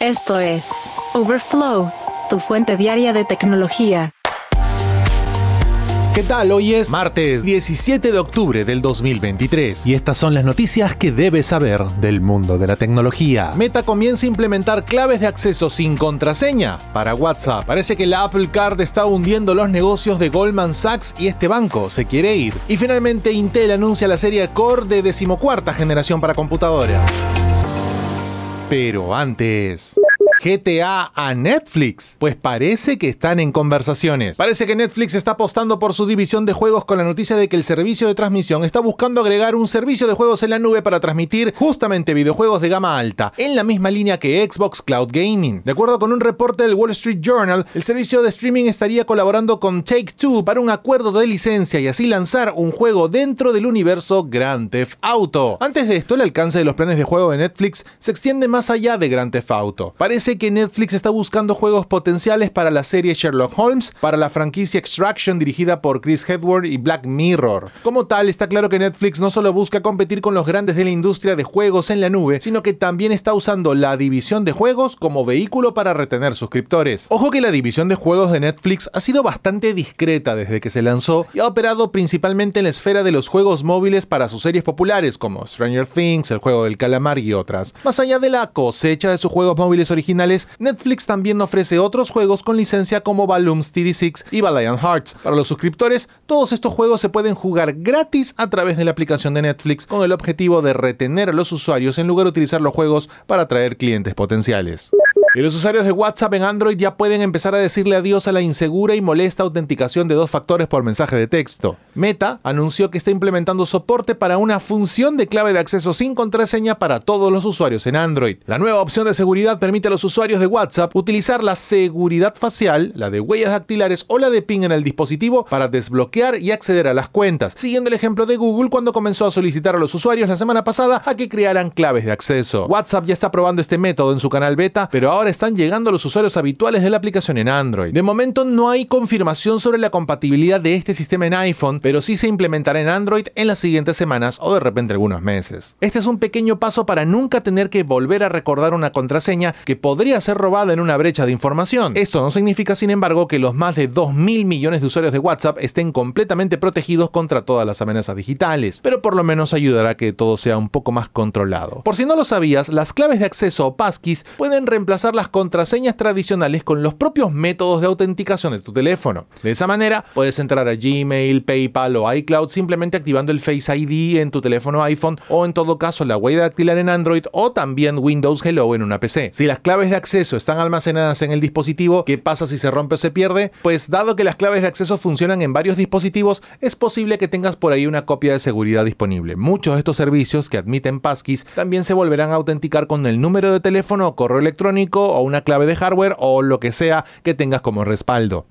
Esto es Overflow, tu fuente diaria de tecnología. ¿Qué tal? Hoy es martes 17 de octubre del 2023 y estas son las noticias que debes saber del mundo de la tecnología. Meta comienza a implementar claves de acceso sin contraseña para WhatsApp. Parece que la Apple Card está hundiendo los negocios de Goldman Sachs y este banco se quiere ir. Y finalmente Intel anuncia la serie Core de decimocuarta generación para computadora. Pero antes... GTA a Netflix? Pues parece que están en conversaciones. Parece que Netflix está apostando por su división de juegos con la noticia de que el servicio de transmisión está buscando agregar un servicio de juegos en la nube para transmitir justamente videojuegos de gama alta, en la misma línea que Xbox Cloud Gaming. De acuerdo con un reporte del Wall Street Journal, el servicio de streaming estaría colaborando con Take Two para un acuerdo de licencia y así lanzar un juego dentro del universo Grand Theft Auto. Antes de esto, el alcance de los planes de juego de Netflix se extiende más allá de Grand Theft Auto. Parece que Netflix está buscando juegos potenciales para la serie Sherlock Holmes, para la franquicia Extraction dirigida por Chris Hedward y Black Mirror. Como tal, está claro que Netflix no solo busca competir con los grandes de la industria de juegos en la nube, sino que también está usando la división de juegos como vehículo para retener suscriptores. Ojo que la división de juegos de Netflix ha sido bastante discreta desde que se lanzó y ha operado principalmente en la esfera de los juegos móviles para sus series populares como Stranger Things, el juego del calamar y otras. Más allá de la cosecha de sus juegos móviles originales, Netflix también ofrece otros juegos con licencia como Balloons TD6 y Valiant Hearts. Para los suscriptores, todos estos juegos se pueden jugar gratis a través de la aplicación de Netflix con el objetivo de retener a los usuarios en lugar de utilizar los juegos para atraer clientes potenciales. Y los usuarios de WhatsApp en Android ya pueden empezar a decirle adiós a la insegura y molesta autenticación de dos factores por mensaje de texto. Meta anunció que está implementando soporte para una función de clave de acceso sin contraseña para todos los usuarios en Android. La nueva opción de seguridad permite a los usuarios de WhatsApp utilizar la seguridad facial, la de huellas dactilares o la de ping en el dispositivo para desbloquear y acceder a las cuentas, siguiendo el ejemplo de Google cuando comenzó a solicitar a los usuarios la semana pasada a que crearan claves de acceso. WhatsApp ya está probando este método en su canal beta, pero ahora ahora están llegando los usuarios habituales de la aplicación en Android. De momento no hay confirmación sobre la compatibilidad de este sistema en iPhone, pero sí se implementará en Android en las siguientes semanas o de repente algunos meses. Este es un pequeño paso para nunca tener que volver a recordar una contraseña que podría ser robada en una brecha de información. Esto no significa, sin embargo, que los más de 2 mil millones de usuarios de WhatsApp estén completamente protegidos contra todas las amenazas digitales, pero por lo menos ayudará a que todo sea un poco más controlado. Por si no lo sabías, las claves de acceso o passkeys pueden reemplazar las contraseñas tradicionales con los propios métodos de autenticación de tu teléfono. De esa manera, puedes entrar a Gmail, PayPal o iCloud simplemente activando el Face ID en tu teléfono iPhone o en todo caso la huella dactilar en Android o también Windows Hello en una PC. Si las claves de acceso están almacenadas en el dispositivo, ¿qué pasa si se rompe o se pierde? Pues dado que las claves de acceso funcionan en varios dispositivos, es posible que tengas por ahí una copia de seguridad disponible. Muchos de estos servicios que admiten passkeys también se volverán a autenticar con el número de teléfono o correo electrónico o una clave de hardware o lo que sea que tengas como respaldo.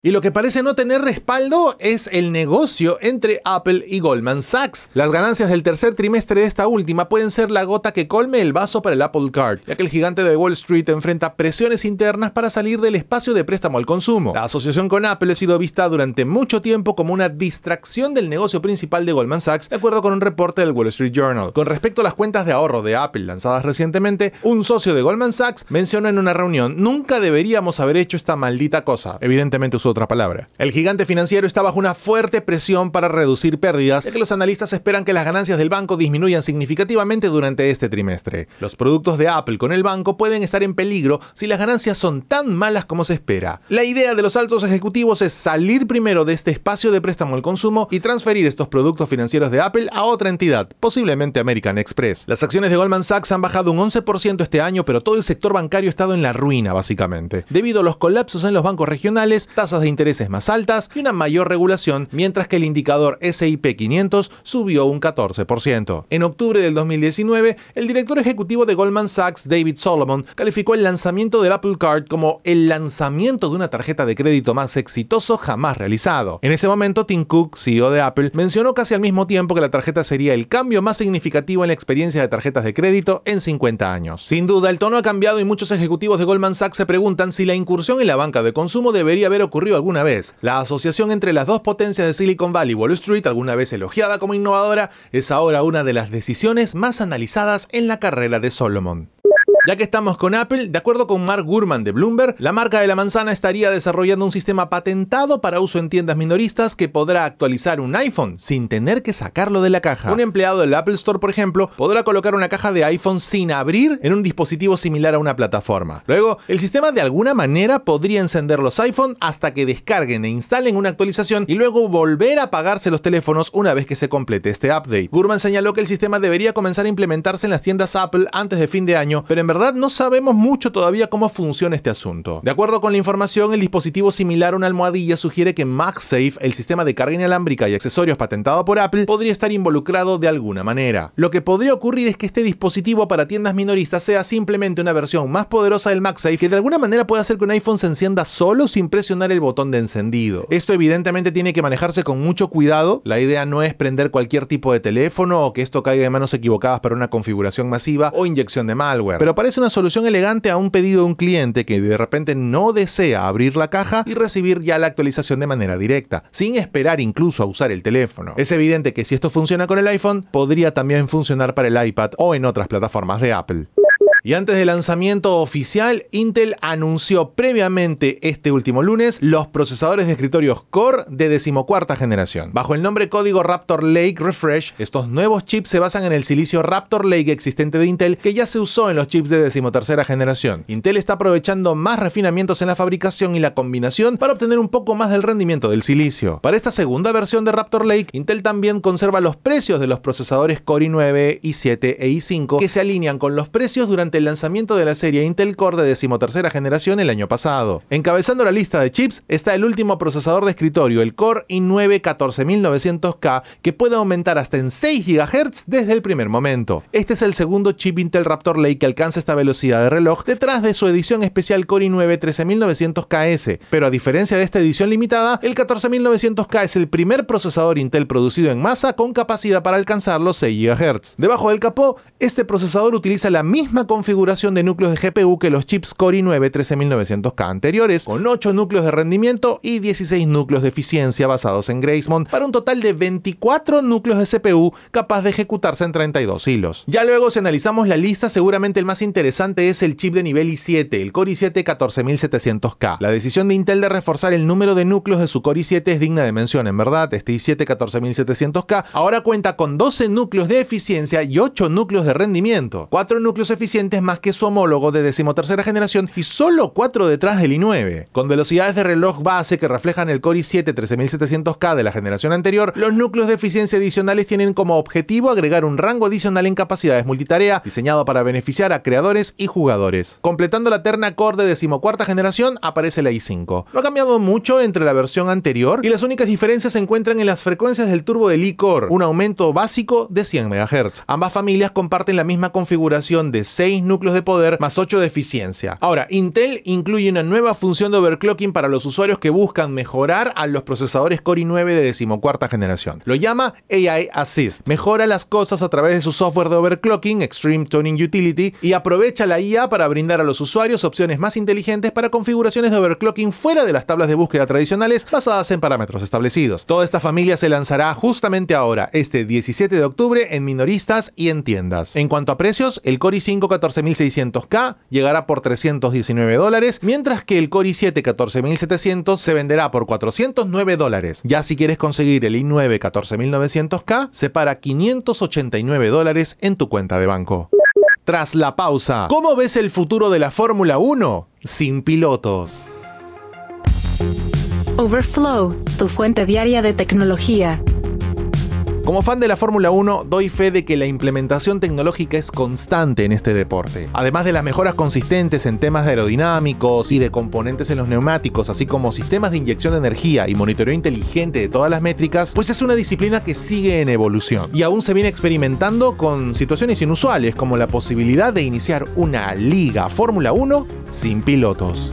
Y lo que parece no tener respaldo es el negocio entre Apple y Goldman Sachs. Las ganancias del tercer trimestre de esta última pueden ser la gota que colme el vaso para el Apple Card, ya que el gigante de Wall Street enfrenta presiones internas para salir del espacio de préstamo al consumo. La asociación con Apple ha sido vista durante mucho tiempo como una distracción del negocio principal de Goldman Sachs, de acuerdo con un reporte del Wall Street Journal. Con respecto a las cuentas de ahorro de Apple lanzadas recientemente, un socio de Goldman Sachs mencionó en una reunión, nunca deberíamos haber hecho esta maldita cosa. Evidentemente otra palabra. El gigante financiero está bajo una fuerte presión para reducir pérdidas, ya que los analistas esperan que las ganancias del banco disminuyan significativamente durante este trimestre. Los productos de Apple con el banco pueden estar en peligro si las ganancias son tan malas como se espera. La idea de los altos ejecutivos es salir primero de este espacio de préstamo al consumo y transferir estos productos financieros de Apple a otra entidad, posiblemente American Express. Las acciones de Goldman Sachs han bajado un 11% este año, pero todo el sector bancario ha estado en la ruina, básicamente, debido a los colapsos en los bancos regionales, tasas de intereses más altas y una mayor regulación, mientras que el indicador SIP 500 subió un 14%. En octubre del 2019, el director ejecutivo de Goldman Sachs, David Solomon, calificó el lanzamiento del Apple Card como el lanzamiento de una tarjeta de crédito más exitoso jamás realizado. En ese momento, Tim Cook, CEO de Apple, mencionó casi al mismo tiempo que la tarjeta sería el cambio más significativo en la experiencia de tarjetas de crédito en 50 años. Sin duda, el tono ha cambiado y muchos ejecutivos de Goldman Sachs se preguntan si la incursión en la banca de consumo debería haber ocurrido alguna vez. La asociación entre las dos potencias de Silicon Valley y Wall Street, alguna vez elogiada como innovadora, es ahora una de las decisiones más analizadas en la carrera de Solomon. Ya que estamos con Apple, de acuerdo con Mark Gurman de Bloomberg, la marca de la manzana estaría desarrollando un sistema patentado para uso en tiendas minoristas que podrá actualizar un iPhone sin tener que sacarlo de la caja. Un empleado del Apple Store, por ejemplo, podrá colocar una caja de iPhone sin abrir en un dispositivo similar a una plataforma. Luego, el sistema de alguna manera podría encender los iPhone hasta que descarguen e instalen una actualización y luego volver a apagarse los teléfonos una vez que se complete este update. Gurman señaló que el sistema debería comenzar a implementarse en las tiendas Apple antes de fin de año, pero en verdad no sabemos mucho todavía cómo funciona este asunto. De acuerdo con la información, el dispositivo similar a una almohadilla sugiere que MagSafe, el sistema de carga inalámbrica y accesorios patentado por Apple, podría estar involucrado de alguna manera. Lo que podría ocurrir es que este dispositivo para tiendas minoristas sea simplemente una versión más poderosa del MagSafe y de alguna manera pueda hacer que un iPhone se encienda solo sin presionar el botón de encendido. Esto evidentemente tiene que manejarse con mucho cuidado. La idea no es prender cualquier tipo de teléfono o que esto caiga en manos equivocadas para una configuración masiva o inyección de malware. Pero parece una solución elegante a un pedido de un cliente que de repente no desea abrir la caja y recibir ya la actualización de manera directa, sin esperar incluso a usar el teléfono. Es evidente que si esto funciona con el iPhone, podría también funcionar para el iPad o en otras plataformas de Apple. Y antes del lanzamiento oficial, Intel anunció previamente este último lunes los procesadores de escritorios Core de decimocuarta generación. Bajo el nombre código Raptor Lake Refresh, estos nuevos chips se basan en el silicio Raptor Lake existente de Intel que ya se usó en los chips de decimotercera generación. Intel está aprovechando más refinamientos en la fabricación y la combinación para obtener un poco más del rendimiento del silicio. Para esta segunda versión de Raptor Lake, Intel también conserva los precios de los procesadores Core i9, i7 e i5 que se alinean con los precios durante el lanzamiento de la serie Intel Core de decimotercera generación el año pasado. Encabezando la lista de chips está el último procesador de escritorio, el Core i9 14900K, que puede aumentar hasta en 6 GHz desde el primer momento. Este es el segundo chip Intel Raptor Lake que alcanza esta velocidad de reloj detrás de su edición especial Core i9 13900KS, pero a diferencia de esta edición limitada, el 14900K es el primer procesador Intel producido en masa con capacidad para alcanzar los 6 GHz. Debajo del capó, este procesador utiliza la misma configuración de núcleos de GPU que los chips Core i9 13900K anteriores, con 8 núcleos de rendimiento y 16 núcleos de eficiencia basados en Gracemont, para un total de 24 núcleos de CPU capaz de ejecutarse en 32 hilos. Ya luego, si analizamos la lista, seguramente el más interesante es el chip de nivel i7, el Core i7 14700K. La decisión de Intel de reforzar el número de núcleos de su Core i7 es digna de mención, en verdad. Este i7 14700K ahora cuenta con 12 núcleos de eficiencia y 8 núcleos de rendimiento, 4 núcleos eficientes más que su homólogo de decimotercera generación y solo 4 detrás del i9. Con velocidades de reloj base que reflejan el Core i7 13700K de la generación anterior, los núcleos de eficiencia adicionales tienen como objetivo agregar un rango adicional en capacidades multitarea diseñado para beneficiar a creadores y jugadores. Completando la terna Core de decimocuarta generación aparece la i5. No ha cambiado mucho entre la versión anterior y las únicas diferencias se encuentran en las frecuencias del turbo del i-Core, un aumento básico de 100 MHz. Ambas familias comparten la misma configuración de 6 núcleos de poder más 8 de eficiencia. Ahora, Intel incluye una nueva función de overclocking para los usuarios que buscan mejorar a los procesadores Core i9 de decimocuarta generación. Lo llama AI Assist. Mejora las cosas a través de su software de overclocking, Extreme Tuning Utility, y aprovecha la IA para brindar a los usuarios opciones más inteligentes para configuraciones de overclocking fuera de las tablas de búsqueda tradicionales basadas en parámetros establecidos. Toda esta familia se lanzará justamente ahora, este 17 de octubre, en minoristas y en tiendas. En cuanto a precios, el Core i5 14600K llegará por 319 dólares, mientras que el Core i7 14700 se venderá por 409 dólares. Ya si quieres conseguir el i9 14900K, se para 589 dólares en tu cuenta de banco. Tras la pausa, ¿cómo ves el futuro de la Fórmula 1 sin pilotos? Overflow, tu fuente diaria de tecnología. Como fan de la Fórmula 1, doy fe de que la implementación tecnológica es constante en este deporte. Además de las mejoras consistentes en temas aerodinámicos y de componentes en los neumáticos, así como sistemas de inyección de energía y monitoreo inteligente de todas las métricas, pues es una disciplina que sigue en evolución. Y aún se viene experimentando con situaciones inusuales, como la posibilidad de iniciar una liga Fórmula 1 sin pilotos.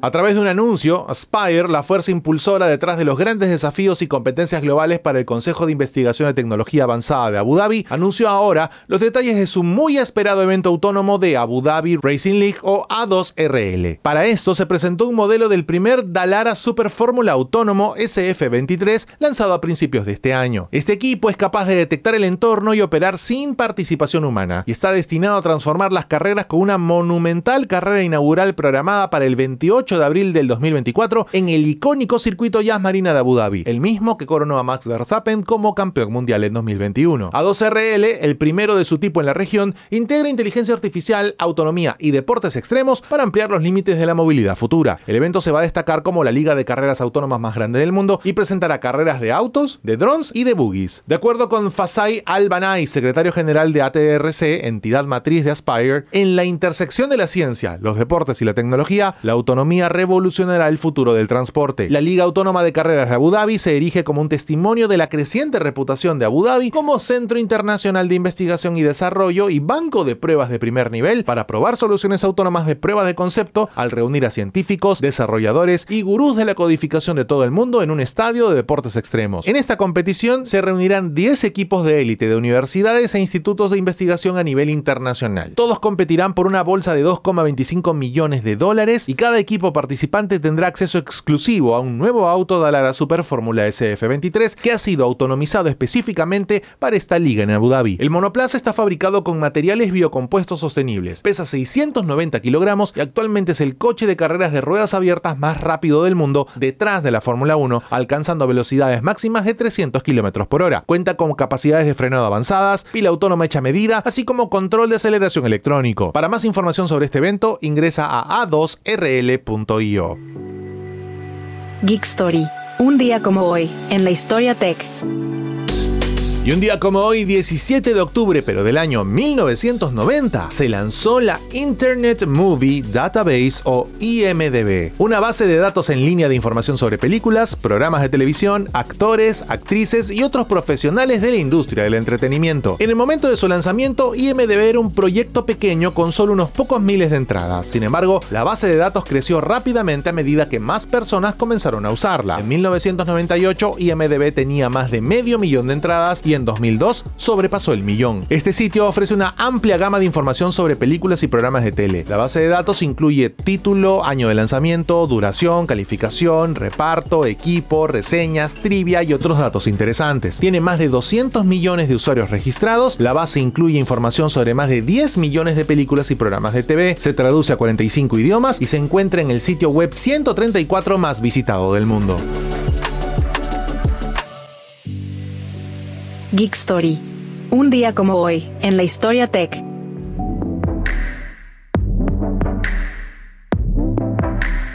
A través de un anuncio, Aspire, la fuerza impulsora detrás de los grandes desafíos y competencias globales para el Consejo de Investigación de Tecnología Avanzada de Abu Dhabi, anunció ahora los detalles de su muy esperado evento autónomo de Abu Dhabi Racing League o A2RL. Para esto se presentó un modelo del primer Dalara Super Fórmula Autónomo SF23 lanzado a principios de este año. Este equipo es capaz de detectar el entorno y operar sin participación humana y está destinado a transformar las carreras con una monumental carrera inaugural programada para el 28 de abril del 2024 en el icónico circuito Jazz Marina de Abu Dhabi, el mismo que coronó a Max Verstappen como campeón mundial en 2021. A2RL, el primero de su tipo en la región, integra inteligencia artificial, autonomía y deportes extremos para ampliar los límites de la movilidad futura. El evento se va a destacar como la liga de carreras autónomas más grande del mundo y presentará carreras de autos, de drones y de buggies. De acuerdo con Fasai Al-Banai, secretario general de ATRC, entidad matriz de Aspire, en la intersección de la ciencia, los deportes y la tecnología, la autonomía revolucionará el futuro del transporte. La Liga Autónoma de Carreras de Abu Dhabi se erige como un testimonio de la creciente reputación de Abu Dhabi como centro internacional de investigación y desarrollo y banco de pruebas de primer nivel para probar soluciones autónomas de pruebas de concepto al reunir a científicos, desarrolladores y gurús de la codificación de todo el mundo en un estadio de deportes extremos. En esta competición se reunirán 10 equipos de élite de universidades e institutos de investigación a nivel internacional. Todos competirán por una bolsa de 2,25 millones de dólares y cada equipo participante tendrá acceso exclusivo a un nuevo auto Dallara Super Fórmula SF23 que ha sido autonomizado específicamente para esta liga en Abu Dhabi. El monoplaza está fabricado con materiales biocompuestos sostenibles, pesa 690 kilogramos y actualmente es el coche de carreras de ruedas abiertas más rápido del mundo detrás de la Fórmula 1, alcanzando velocidades máximas de 300 km por hora. Cuenta con capacidades de frenado avanzadas, pila autónoma hecha medida, así como control de aceleración electrónico. Para más información sobre este evento, ingresa a a2rl.io. Geek Story. Un día como hoy, en la historia tech. Y un día como hoy, 17 de octubre, pero del año 1990, se lanzó la Internet Movie Database o IMDB, una base de datos en línea de información sobre películas, programas de televisión, actores, actrices y otros profesionales de la industria del entretenimiento. En el momento de su lanzamiento, IMDB era un proyecto pequeño con solo unos pocos miles de entradas. Sin embargo, la base de datos creció rápidamente a medida que más personas comenzaron a usarla. En 1998, IMDB tenía más de medio millón de entradas y en 2002 sobrepasó el millón. Este sitio ofrece una amplia gama de información sobre películas y programas de tele. La base de datos incluye título, año de lanzamiento, duración, calificación, reparto, equipo, reseñas, trivia y otros datos interesantes. Tiene más de 200 millones de usuarios registrados. La base incluye información sobre más de 10 millones de películas y programas de TV. Se traduce a 45 idiomas y se encuentra en el sitio web 134 más visitado del mundo. Geek Story. Un día como hoy, en la historia tech.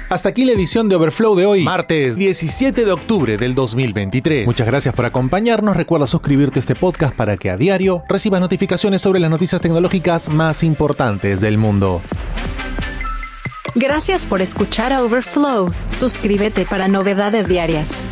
Hasta aquí la edición de Overflow de hoy, martes 17 de octubre del 2023. Muchas gracias por acompañarnos. Recuerda suscribirte a este podcast para que a diario recibas notificaciones sobre las noticias tecnológicas más importantes del mundo. Gracias por escuchar a Overflow. Suscríbete para novedades diarias.